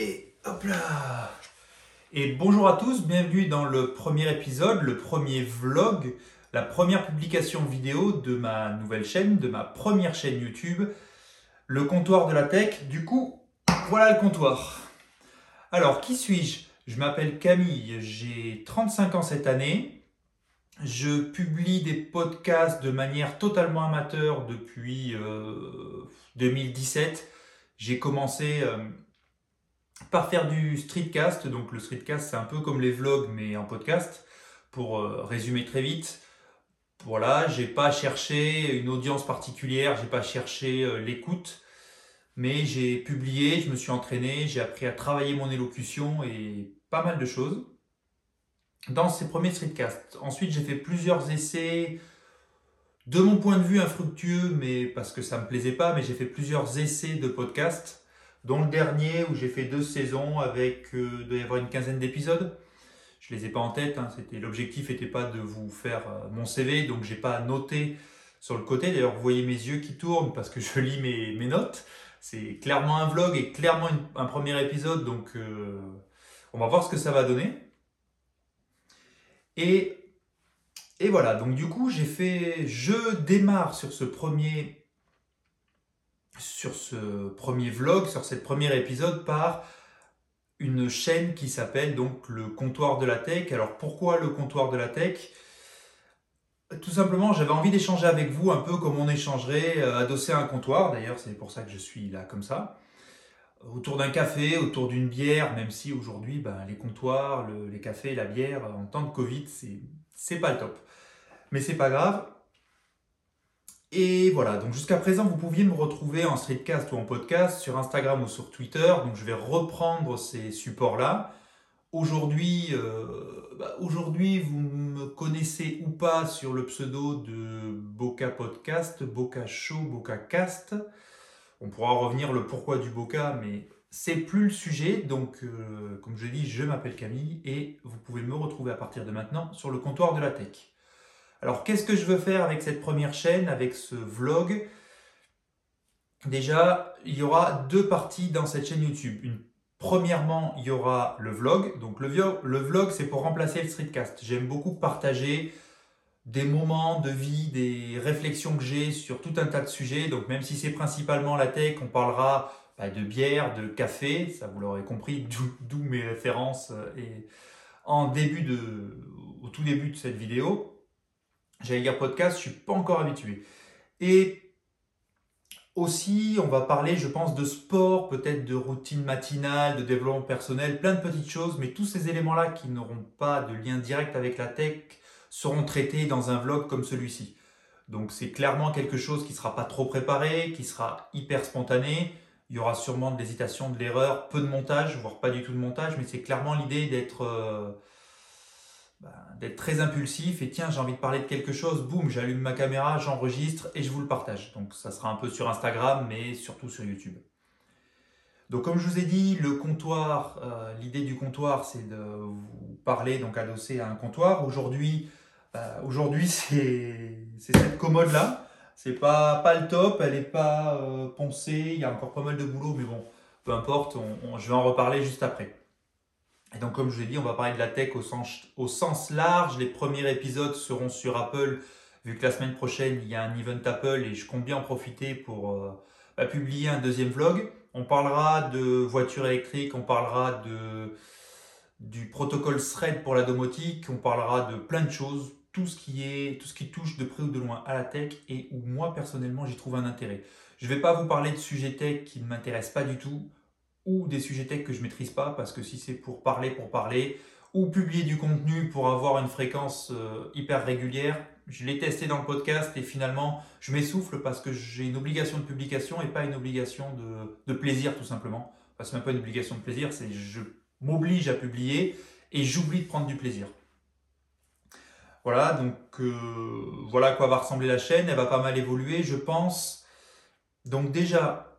Et hop là Et bonjour à tous, bienvenue dans le premier épisode, le premier vlog, la première publication vidéo de ma nouvelle chaîne, de ma première chaîne YouTube, le comptoir de la tech. Du coup, voilà le comptoir. Alors, qui suis-je? Je m'appelle Camille, j'ai 35 ans cette année. Je publie des podcasts de manière totalement amateur depuis 2017. Euh, j'ai commencé euh, par faire du streetcast. Donc le streetcast, c'est un peu comme les vlogs, mais en podcast. Pour euh, résumer très vite, voilà, j'ai pas cherché une audience particulière, j'ai pas cherché euh, l'écoute, mais j'ai publié, je me suis entraîné, j'ai appris à travailler mon élocution et pas mal de choses dans ces premiers streetcasts. Ensuite, j'ai fait plusieurs essais, de mon point de vue infructueux, mais parce que ça me plaisait pas, mais j'ai fait plusieurs essais de podcasts dont le dernier où j'ai fait deux saisons avec, euh, doit y avoir une quinzaine d'épisodes. Je les ai pas en tête, hein, c'était, l'objectif n'était pas de vous faire euh, mon CV, donc j'ai pas noté sur le côté. D'ailleurs, vous voyez mes yeux qui tournent parce que je lis mes, mes notes. C'est clairement un vlog et clairement un premier épisode, donc euh, on va voir ce que ça va donner. Et, et voilà, donc du coup, j'ai fait, je démarre sur ce premier sur ce premier vlog, sur ce premier épisode par une chaîne qui s'appelle donc le comptoir de la tech. Alors pourquoi le comptoir de la tech? Tout simplement, j'avais envie d'échanger avec vous un peu comme on échangerait euh, adossé à un comptoir. D'ailleurs, c'est pour ça que je suis là comme ça. Autour d'un café, autour d'une bière, même si aujourd'hui, ben, les comptoirs, les cafés, la bière, en temps de Covid, c'est pas le top. Mais c'est pas grave. Et voilà, donc jusqu'à présent, vous pouviez me retrouver en streetcast ou en podcast sur Instagram ou sur Twitter. Donc je vais reprendre ces supports-là. Aujourd'hui, euh, bah, aujourd'hui, vous me connaissez ou pas sur le pseudo de Boca Podcast, Boca Show, Boca Cast. On pourra revenir le pourquoi du Boca, mais c'est plus le sujet. Donc, euh, comme je dis, je m'appelle Camille et vous pouvez me retrouver à partir de maintenant sur le comptoir de la tech. Alors qu'est-ce que je veux faire avec cette première chaîne, avec ce vlog? Déjà, il y aura deux parties dans cette chaîne YouTube. Premièrement, il y aura le vlog. Donc le, le vlog, c'est pour remplacer le streetcast. J'aime beaucoup partager des moments de vie, des réflexions que j'ai sur tout un tas de sujets. Donc même si c'est principalement la tech, on parlera bah, de bière, de café, ça vous l'aurez compris, d'où mes références euh, et en début de, au tout début de cette vidéo. J'allais dire podcast, je suis pas encore habitué. Et aussi, on va parler, je pense, de sport, peut-être de routine matinale, de développement personnel, plein de petites choses, mais tous ces éléments-là qui n'auront pas de lien direct avec la tech seront traités dans un vlog comme celui-ci. Donc c'est clairement quelque chose qui ne sera pas trop préparé, qui sera hyper spontané. Il y aura sûrement de l'hésitation, de l'erreur, peu de montage, voire pas du tout de montage, mais c'est clairement l'idée d'être euh, d'être très impulsif et tiens, j'ai envie de parler de quelque chose, boum, j'allume ma caméra, j'enregistre et je vous le partage. Donc ça sera un peu sur Instagram, mais surtout sur YouTube. Donc comme je vous ai dit, le comptoir, euh, l'idée du comptoir, c'est de vous parler, donc adossé à un comptoir. Aujourd'hui, euh, aujourd'hui c'est cette commode là. C'est pas, pas le top, elle n'est pas euh, poncée, il y a encore pas mal de boulot, mais bon, peu importe, je vais en reparler juste après. Et donc, comme je l'ai dit, on va parler de la tech au sens, au sens large. Les premiers épisodes seront sur Apple, vu que la semaine prochaine, il y a un event Apple et je compte bien en profiter pour euh, bah, publier un deuxième vlog. On parlera de voitures électriques, on parlera de, du protocole Thread pour la domotique, on parlera de plein de choses, tout ce qui est, tout ce qui touche de près ou de loin à la tech et où moi personnellement j'y trouve un intérêt. Je ne vais pas vous parler de sujets tech qui ne m'intéressent pas du tout ou des sujets tech que je maîtrise pas, parce que si c'est pour parler pour parler, ou publier du contenu pour avoir une fréquence euh, hyper régulière, je l'ai testé dans le podcast et finalement je m'essouffle parce que j'ai une obligation de publication et pas une obligation de, plaisir tout simplement. Parce que même pas une obligation de plaisir, c'est je m'oblige à publier et j'oublie de prendre du plaisir. Voilà, donc euh, voilà à quoi va ressembler la chaîne. Elle va pas mal évoluer, je pense. Donc déjà,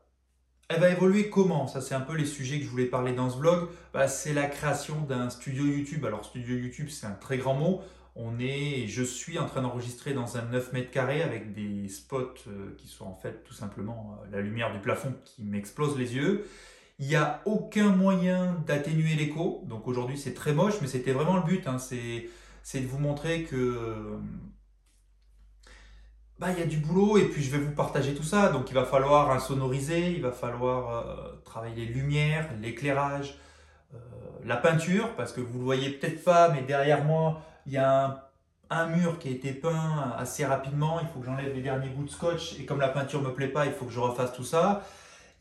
elle va évoluer comment? Ça, c'est un peu les sujets que je voulais parler dans ce vlog. Bah, c'est la création d'un studio YouTube. Alors, studio YouTube, c'est un très grand mot. On est, je suis en train d'enregistrer dans un 9 mètres carrés avec des spots euh, qui sont en fait tout simplement euh, la lumière du plafond qui m'explose les yeux. Il n'y a aucun moyen d'atténuer l'écho. Donc aujourd'hui, c'est très moche, mais c'était vraiment le but. Hein. C'est de vous montrer que bah, il y a du boulot et puis je vais vous partager tout ça. Donc il va falloir insonoriser, il va falloir euh, travailler les lumières, l'éclairage, euh, la peinture, parce que vous le voyez peut-être pas, mais derrière moi, il y a un, mur qui a été peint assez rapidement. Il faut que j'enlève les derniers bouts de scotch et comme la peinture me plaît pas, il faut que je refasse tout ça.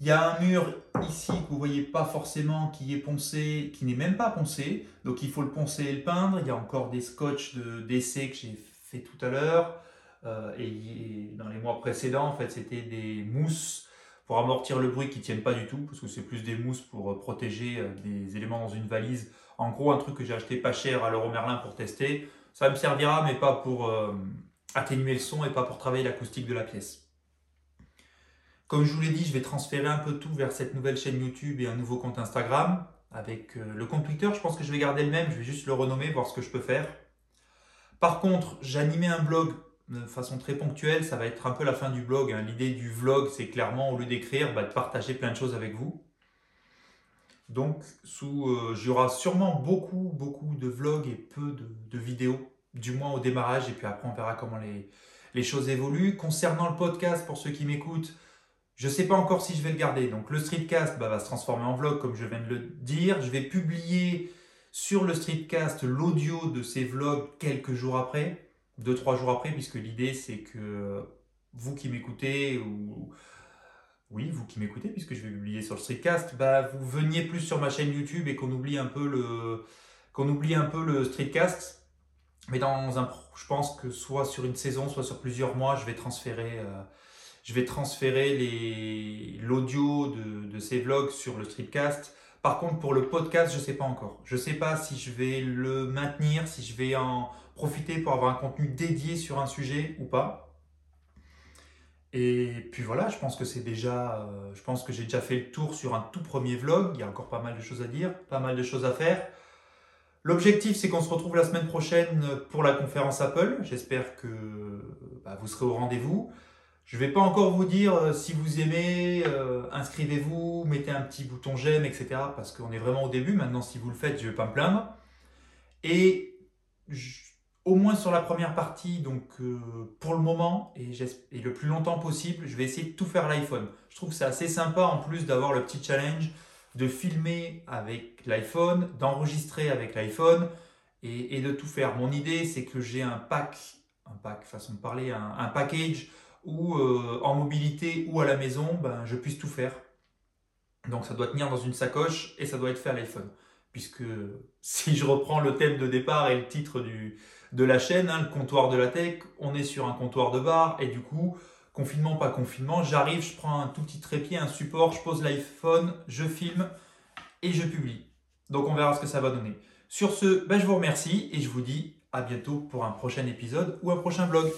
Il y a un mur ici que vous voyez pas forcément qui est poncé, qui n'est même pas poncé. Donc il faut le poncer et le peindre. Il y a encore des scotch d'essai que j'ai fait tout à l'heure. Euh, et dans les mois précédents, en fait, c'était des mousses pour amortir le bruit qui tiennent pas du tout, parce que c'est plus des mousses pour protéger euh, des éléments dans une valise. En gros, un truc que j'ai acheté pas cher à l'Euro Merlin pour tester. Ça me servira, mais pas pour euh, atténuer le son et pas pour travailler l'acoustique de la pièce. Comme je vous l'ai dit, je vais transférer un peu tout vers cette nouvelle chaîne YouTube et un nouveau compte Instagram. Avec euh, le compte Twitter, je pense que je vais garder le même, je vais juste le renommer, voir ce que je peux faire. Par contre, j'animais un blog de façon très ponctuelle, ça va être un peu la fin du blog. Hein. L'idée du vlog, c'est clairement, au lieu d'écrire, bah, de partager plein de choses avec vous. Donc, sous, euh, sûrement beaucoup, beaucoup de vlogs et peu de, vidéos, du moins au démarrage, et puis après on verra comment les, les choses évoluent. Concernant le podcast, pour ceux qui m'écoutent, je ne sais pas encore si je vais le garder. Donc le streetcast bah, va se transformer en vlog, comme je viens de le dire. Je vais publier sur le streetcast l'audio de ces vlogs quelques jours après, deux, trois jours après, puisque l'idée c'est que vous qui m'écoutez, ou oui, vous qui m'écoutez, puisque je vais publier sur le streetcast, bah, vous veniez plus sur ma chaîne YouTube et qu'on oublie un peu le, qu'on oublie un peu le streetcast. Mais dans un, je pense que soit sur une saison, soit sur plusieurs mois, je vais transférer. Euh, je vais transférer l'audio de, de, ces vlogs sur le streetcast. Par contre, pour le podcast, je sais pas encore. Je sais pas si je vais le maintenir, si je vais en profiter pour avoir un contenu dédié sur un sujet ou pas. Et puis voilà, je pense que c'est déjà, euh, je pense que j'ai déjà fait le tour sur un tout premier vlog. Il y a encore pas mal de choses à dire, pas mal de choses à faire. L'objectif, c'est qu'on se retrouve la semaine prochaine pour la conférence Apple. J'espère que bah, vous serez au rendez-vous. Je ne vais pas encore vous dire euh, si vous aimez, euh, inscrivez-vous, mettez un petit bouton j'aime, etc. Parce qu'on est vraiment au début. Maintenant, si vous le faites, je ne vais pas me plaindre. Et au moins sur la première partie, donc euh, pour le moment et, le plus longtemps possible, je vais essayer de tout faire l'iPhone. Je trouve que c'est assez sympa en plus d'avoir le petit challenge de filmer avec l'iPhone, d'enregistrer avec l'iPhone et, de tout faire. Mon idée, c'est que j'ai un pack, un pack, façon de parler, un package ou euh, en mobilité ou à la maison, ben, je puisse tout faire. Donc ça doit tenir dans une sacoche et ça doit être fait à l'iPhone. Puisque si je reprends le thème de départ et le titre du, de la chaîne, hein, le comptoir de la tech, on est sur un comptoir de bar et du coup, confinement, pas confinement, j'arrive, je prends un tout petit trépied, un support, je pose l'iPhone, je filme et je publie. Donc on verra ce que ça va donner. Sur ce, ben, je vous remercie et je vous dis à bientôt pour un prochain épisode ou un prochain vlog.